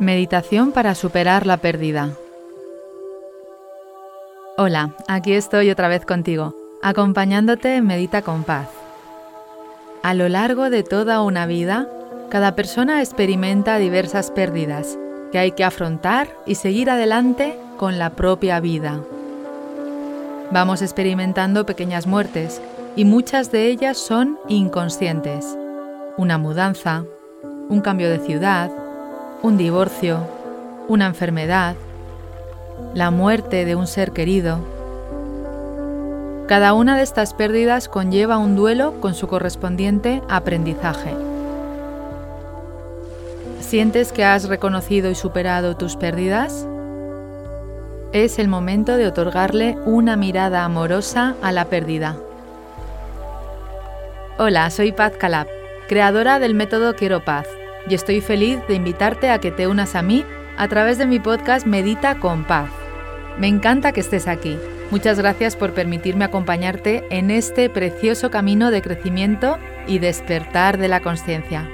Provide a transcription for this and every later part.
Meditación para superar la pérdida. Hola, aquí estoy otra vez contigo, acompañándote en Medita con Paz. A lo largo de toda una vida, cada persona experimenta diversas pérdidas que hay que afrontar y seguir adelante con la propia vida. Vamos experimentando pequeñas muertes y muchas de ellas son inconscientes. Una mudanza, un cambio de ciudad, un divorcio, una enfermedad, la muerte de un ser querido. Cada una de estas pérdidas conlleva un duelo con su correspondiente aprendizaje. ¿Sientes que has reconocido y superado tus pérdidas? Es el momento de otorgarle una mirada amorosa a la pérdida. Hola, soy Paz Calab, creadora del método Quiero Paz y estoy feliz de invitarte a que te unas a mí a través de mi podcast Medita con Paz. Me encanta que estés aquí. Muchas gracias por permitirme acompañarte en este precioso camino de crecimiento y despertar de la conciencia.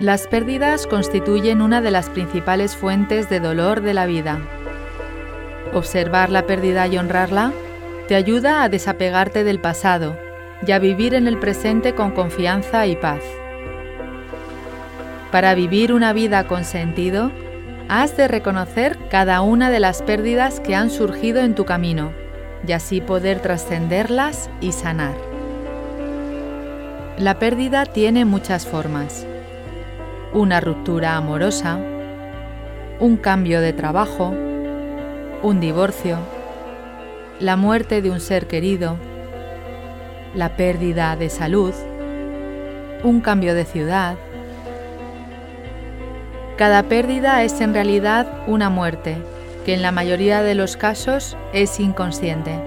Las pérdidas constituyen una de las principales fuentes de dolor de la vida. Observar la pérdida y honrarla te ayuda a desapegarte del pasado y a vivir en el presente con confianza y paz. Para vivir una vida con sentido, has de reconocer cada una de las pérdidas que han surgido en tu camino y así poder trascenderlas y sanar. La pérdida tiene muchas formas. Una ruptura amorosa, un cambio de trabajo, un divorcio, la muerte de un ser querido, la pérdida de salud, un cambio de ciudad. Cada pérdida es en realidad una muerte, que en la mayoría de los casos es inconsciente.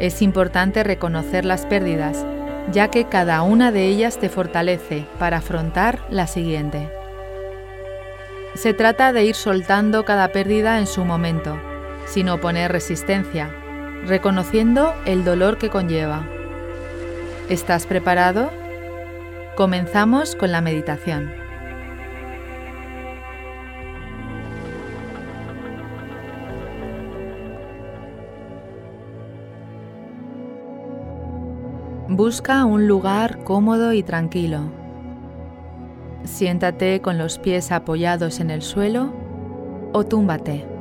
Es importante reconocer las pérdidas, ya que cada una de ellas te fortalece para afrontar la siguiente. Se trata de ir soltando cada pérdida en su momento sin oponer resistencia, reconociendo el dolor que conlleva. ¿Estás preparado? Comenzamos con la meditación. Busca un lugar cómodo y tranquilo. Siéntate con los pies apoyados en el suelo o túmbate.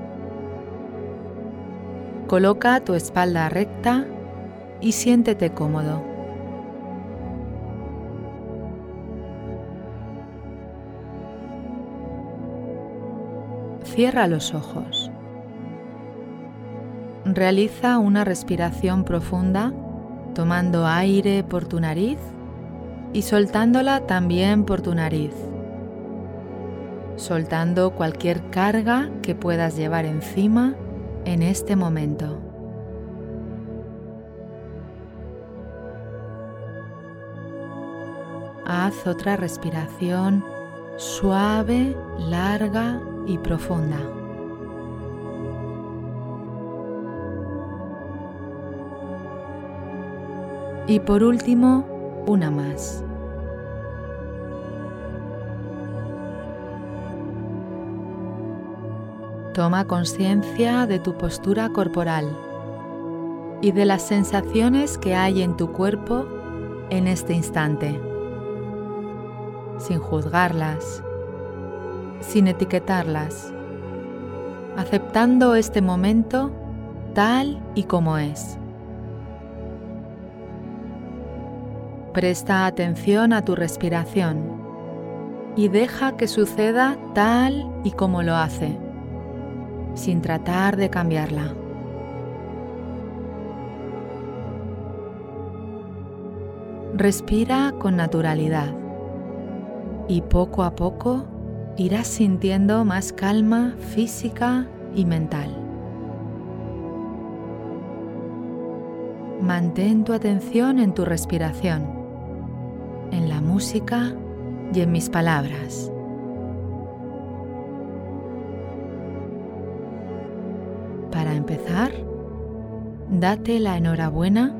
Coloca tu espalda recta y siéntete cómodo. Cierra los ojos. Realiza una respiración profunda tomando aire por tu nariz y soltándola también por tu nariz, soltando cualquier carga que puedas llevar encima en este momento. Haz otra respiración suave, larga y profunda. Y por último, una más. Toma conciencia de tu postura corporal y de las sensaciones que hay en tu cuerpo en este instante, sin juzgarlas, sin etiquetarlas, aceptando este momento tal y como es. Presta atención a tu respiración y deja que suceda tal y como lo hace sin tratar de cambiarla. Respira con naturalidad y poco a poco irás sintiendo más calma física y mental. Mantén tu atención en tu respiración, en la música y en mis palabras. Para empezar, date la enhorabuena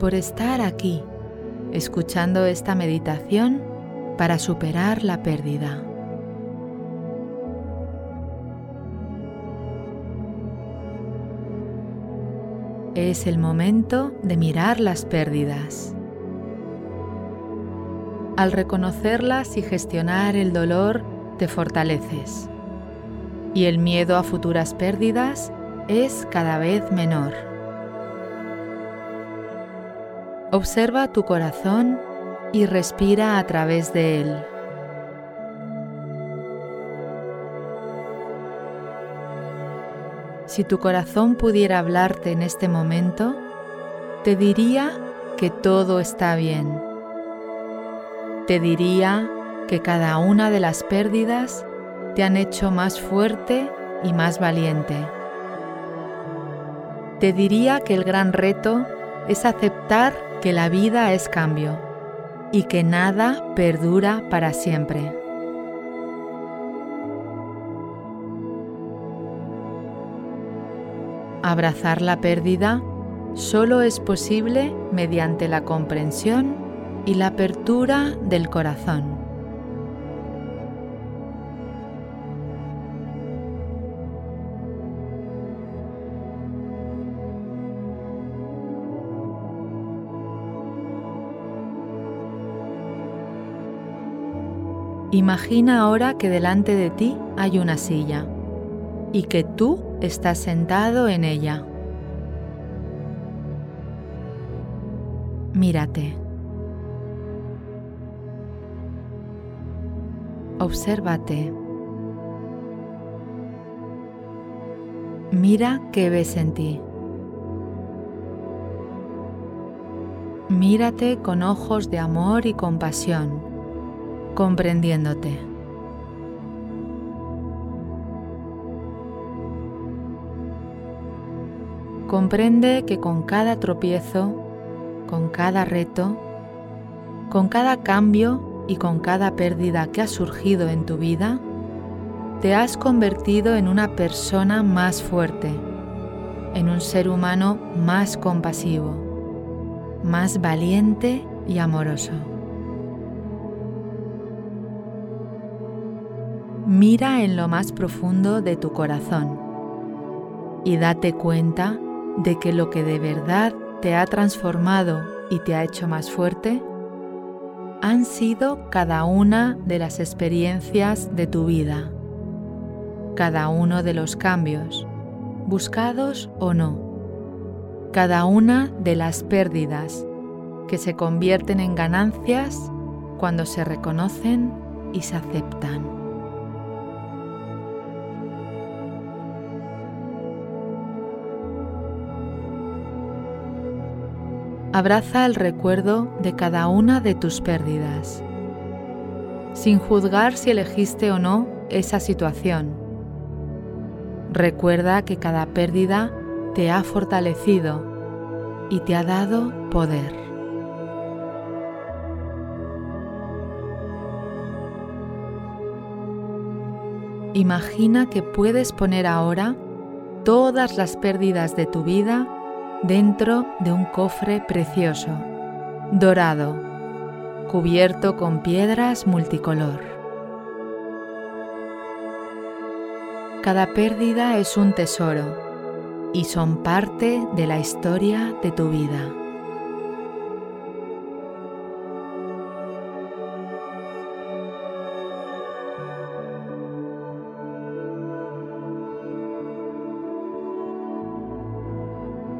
por estar aquí, escuchando esta meditación para superar la pérdida. Es el momento de mirar las pérdidas. Al reconocerlas y gestionar el dolor, te fortaleces. Y el miedo a futuras pérdidas es cada vez menor. Observa tu corazón y respira a través de él. Si tu corazón pudiera hablarte en este momento, te diría que todo está bien. Te diría que cada una de las pérdidas te han hecho más fuerte y más valiente. Te diría que el gran reto es aceptar que la vida es cambio y que nada perdura para siempre. Abrazar la pérdida solo es posible mediante la comprensión y la apertura del corazón. Imagina ahora que delante de ti hay una silla y que tú estás sentado en ella. Mírate. Obsérvate. Mira qué ves en ti. Mírate con ojos de amor y compasión comprendiéndote. Comprende que con cada tropiezo, con cada reto, con cada cambio y con cada pérdida que ha surgido en tu vida, te has convertido en una persona más fuerte, en un ser humano más compasivo, más valiente y amoroso. Mira en lo más profundo de tu corazón y date cuenta de que lo que de verdad te ha transformado y te ha hecho más fuerte han sido cada una de las experiencias de tu vida, cada uno de los cambios, buscados o no, cada una de las pérdidas que se convierten en ganancias cuando se reconocen y se aceptan. Abraza el recuerdo de cada una de tus pérdidas, sin juzgar si elegiste o no esa situación. Recuerda que cada pérdida te ha fortalecido y te ha dado poder. Imagina que puedes poner ahora todas las pérdidas de tu vida dentro de un cofre precioso, dorado, cubierto con piedras multicolor. Cada pérdida es un tesoro y son parte de la historia de tu vida.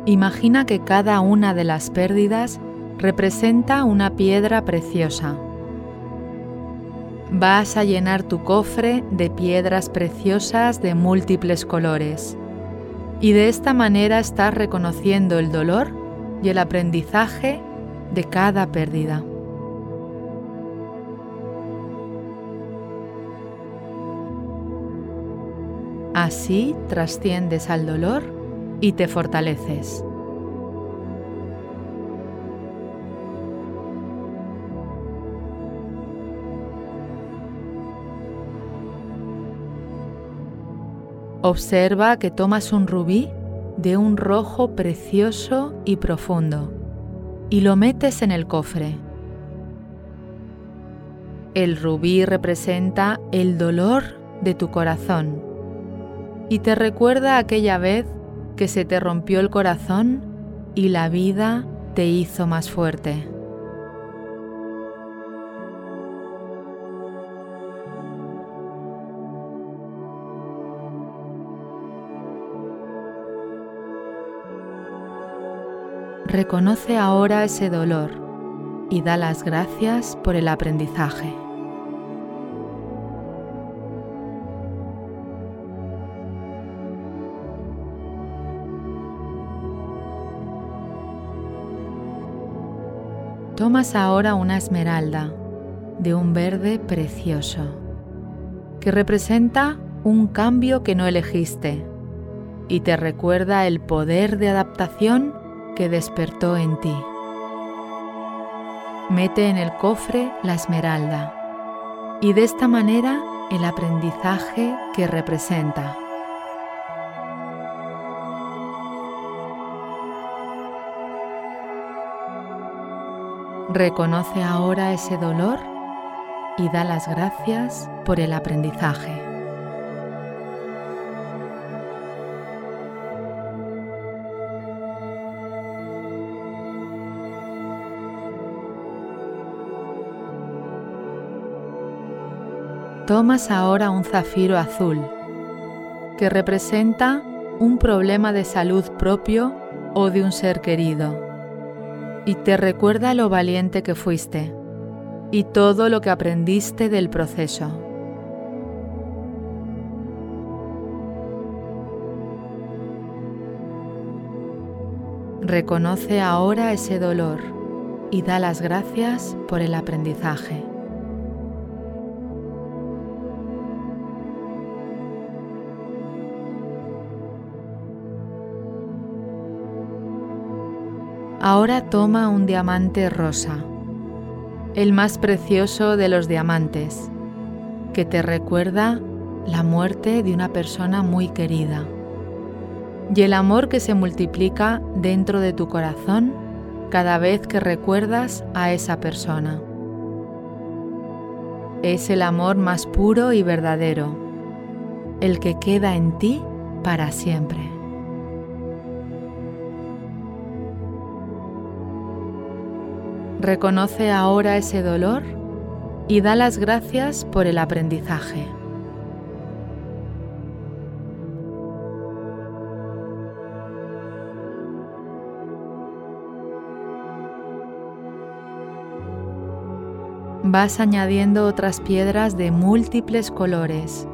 Imagina que cada una de las pérdidas representa una piedra preciosa. Vas a llenar tu cofre de piedras preciosas de múltiples colores y de esta manera estás reconociendo el dolor y el aprendizaje de cada pérdida. Así trasciendes al dolor y te fortaleces. Observa que tomas un rubí de un rojo precioso y profundo y lo metes en el cofre. El rubí representa el dolor de tu corazón y te recuerda aquella vez que se te rompió el corazón y la vida te hizo más fuerte. Reconoce ahora ese dolor y da las gracias por el aprendizaje. Tomas ahora una esmeralda de un verde precioso que representa un cambio que no elegiste y te recuerda el poder de adaptación que despertó en ti. Mete en el cofre la esmeralda y de esta manera el aprendizaje que representa. Reconoce ahora ese dolor y da las gracias por el aprendizaje. Tomas ahora un zafiro azul que representa un problema de salud propio o de un ser querido y te recuerda lo valiente que fuiste y todo lo que aprendiste del proceso. Reconoce ahora ese dolor y da las gracias por el aprendizaje. Ahora toma un diamante rosa, el más precioso de los diamantes, que te recuerda la muerte de una persona muy querida y el amor que se multiplica dentro de tu corazón cada vez que recuerdas a esa persona. Es el amor más puro y verdadero, el que queda en ti para siempre. Reconoce ahora ese dolor y da las gracias por el aprendizaje. Vas añadiendo otras piedras de múltiples colores,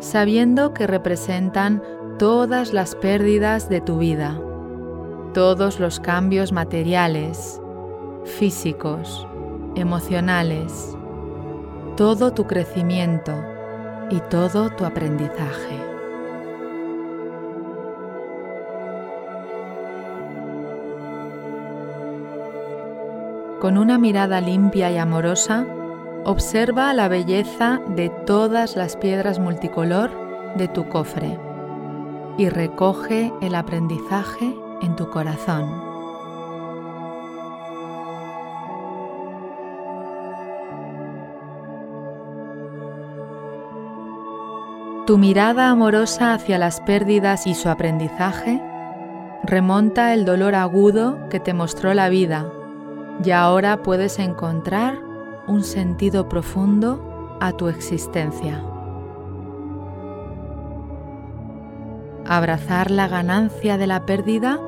sabiendo que representan todas las pérdidas de tu vida, todos los cambios materiales, físicos, emocionales, todo tu crecimiento y todo tu aprendizaje. Con una mirada limpia y amorosa, observa la belleza de todas las piedras multicolor de tu cofre y recoge el aprendizaje en tu corazón. Tu mirada amorosa hacia las pérdidas y su aprendizaje remonta el dolor agudo que te mostró la vida y ahora puedes encontrar un sentido profundo a tu existencia. Abrazar la ganancia de la pérdida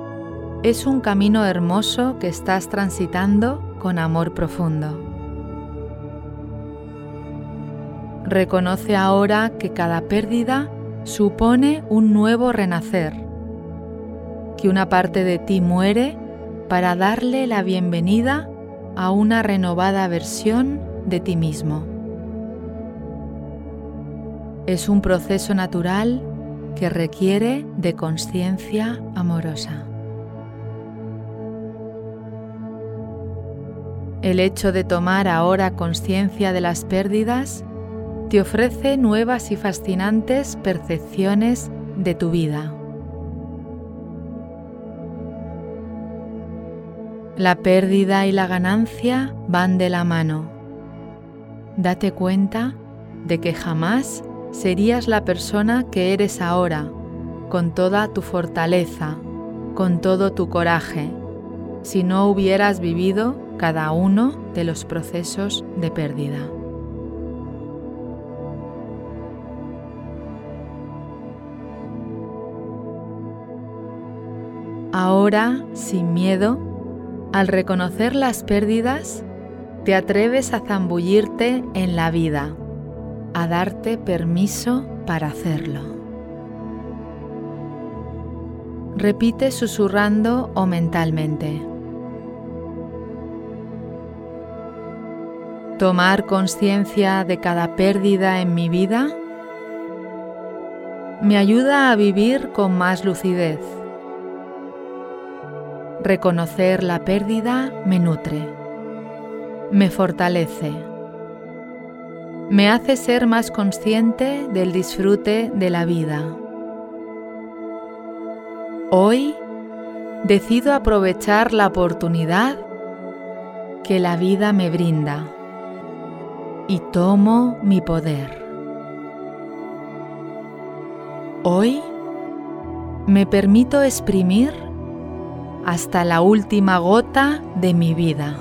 es un camino hermoso que estás transitando con amor profundo. Reconoce ahora que cada pérdida supone un nuevo renacer, que una parte de ti muere para darle la bienvenida a una renovada versión de ti mismo. Es un proceso natural que requiere de conciencia amorosa. El hecho de tomar ahora conciencia de las pérdidas te ofrece nuevas y fascinantes percepciones de tu vida. La pérdida y la ganancia van de la mano. Date cuenta de que jamás serías la persona que eres ahora, con toda tu fortaleza, con todo tu coraje, si no hubieras vivido cada uno de los procesos de pérdida. Ahora, sin miedo, al reconocer las pérdidas, te atreves a zambullirte en la vida, a darte permiso para hacerlo. Repite susurrando o mentalmente. Tomar conciencia de cada pérdida en mi vida me ayuda a vivir con más lucidez Reconocer la pérdida me nutre, me fortalece, me hace ser más consciente del disfrute de la vida. Hoy decido aprovechar la oportunidad que la vida me brinda y tomo mi poder. Hoy me permito exprimir hasta la última gota de mi vida,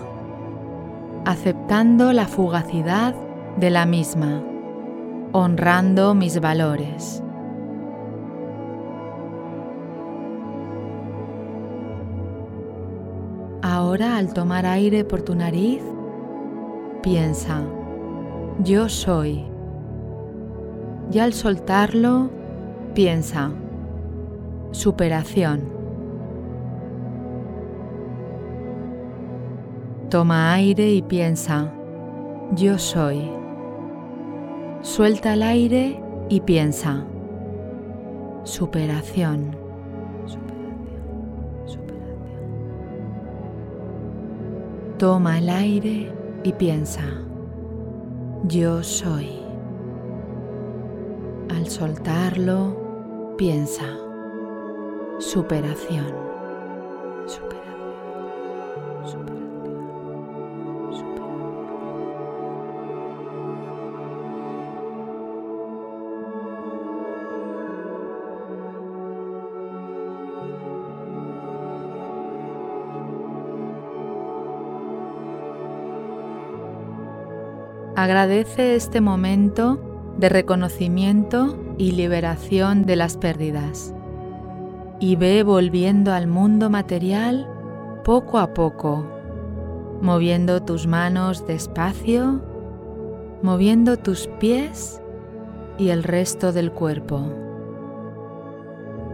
aceptando la fugacidad de la misma, honrando mis valores. Ahora al tomar aire por tu nariz, piensa, yo soy. Y al soltarlo, piensa, superación. Toma aire y piensa, yo soy. Suelta el aire y piensa, superación. Toma el aire y piensa, yo soy. Al soltarlo, piensa, superación. Agradece este momento de reconocimiento y liberación de las pérdidas y ve volviendo al mundo material poco a poco, moviendo tus manos despacio, moviendo tus pies y el resto del cuerpo.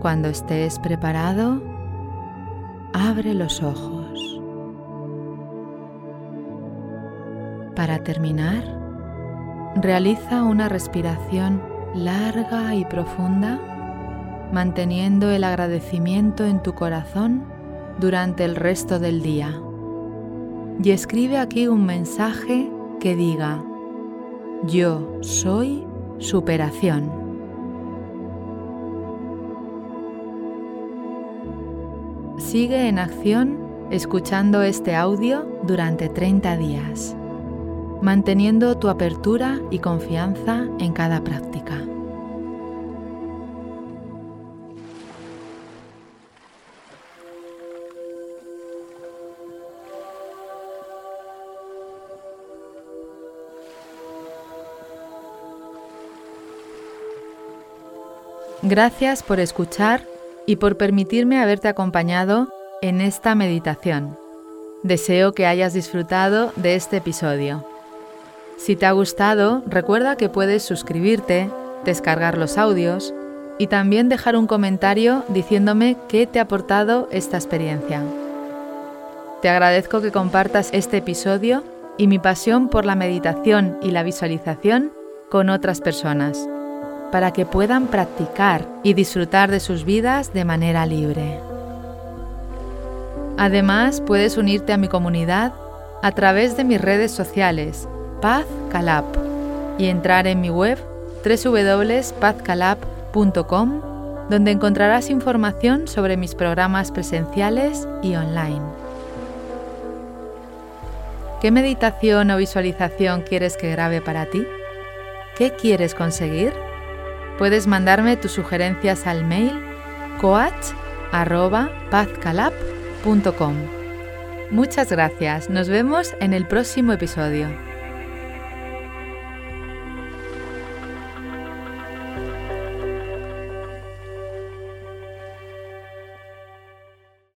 Cuando estés preparado, abre los ojos. Para terminar, realiza una respiración larga y profunda, manteniendo el agradecimiento en tu corazón durante el resto del día. Y escribe aquí un mensaje que diga, yo soy superación. Sigue en acción escuchando este audio durante 30 días manteniendo tu apertura y confianza en cada práctica. Gracias por escuchar y por permitirme haberte acompañado en esta meditación. Deseo que hayas disfrutado de este episodio. Si te ha gustado, recuerda que puedes suscribirte, descargar los audios y también dejar un comentario diciéndome qué te ha aportado esta experiencia. Te agradezco que compartas este episodio y mi pasión por la meditación y la visualización con otras personas, para que puedan practicar y disfrutar de sus vidas de manera libre. Además, puedes unirte a mi comunidad a través de mis redes sociales Paz Calab y entrar en mi web www.pazcalab.com donde encontrarás información sobre mis programas presenciales y online. ¿Qué meditación o visualización quieres que grabe para ti? ¿Qué quieres conseguir? Puedes mandarme tus sugerencias al mail coach.pazcalab.com. Muchas gracias, nos vemos en el próximo episodio.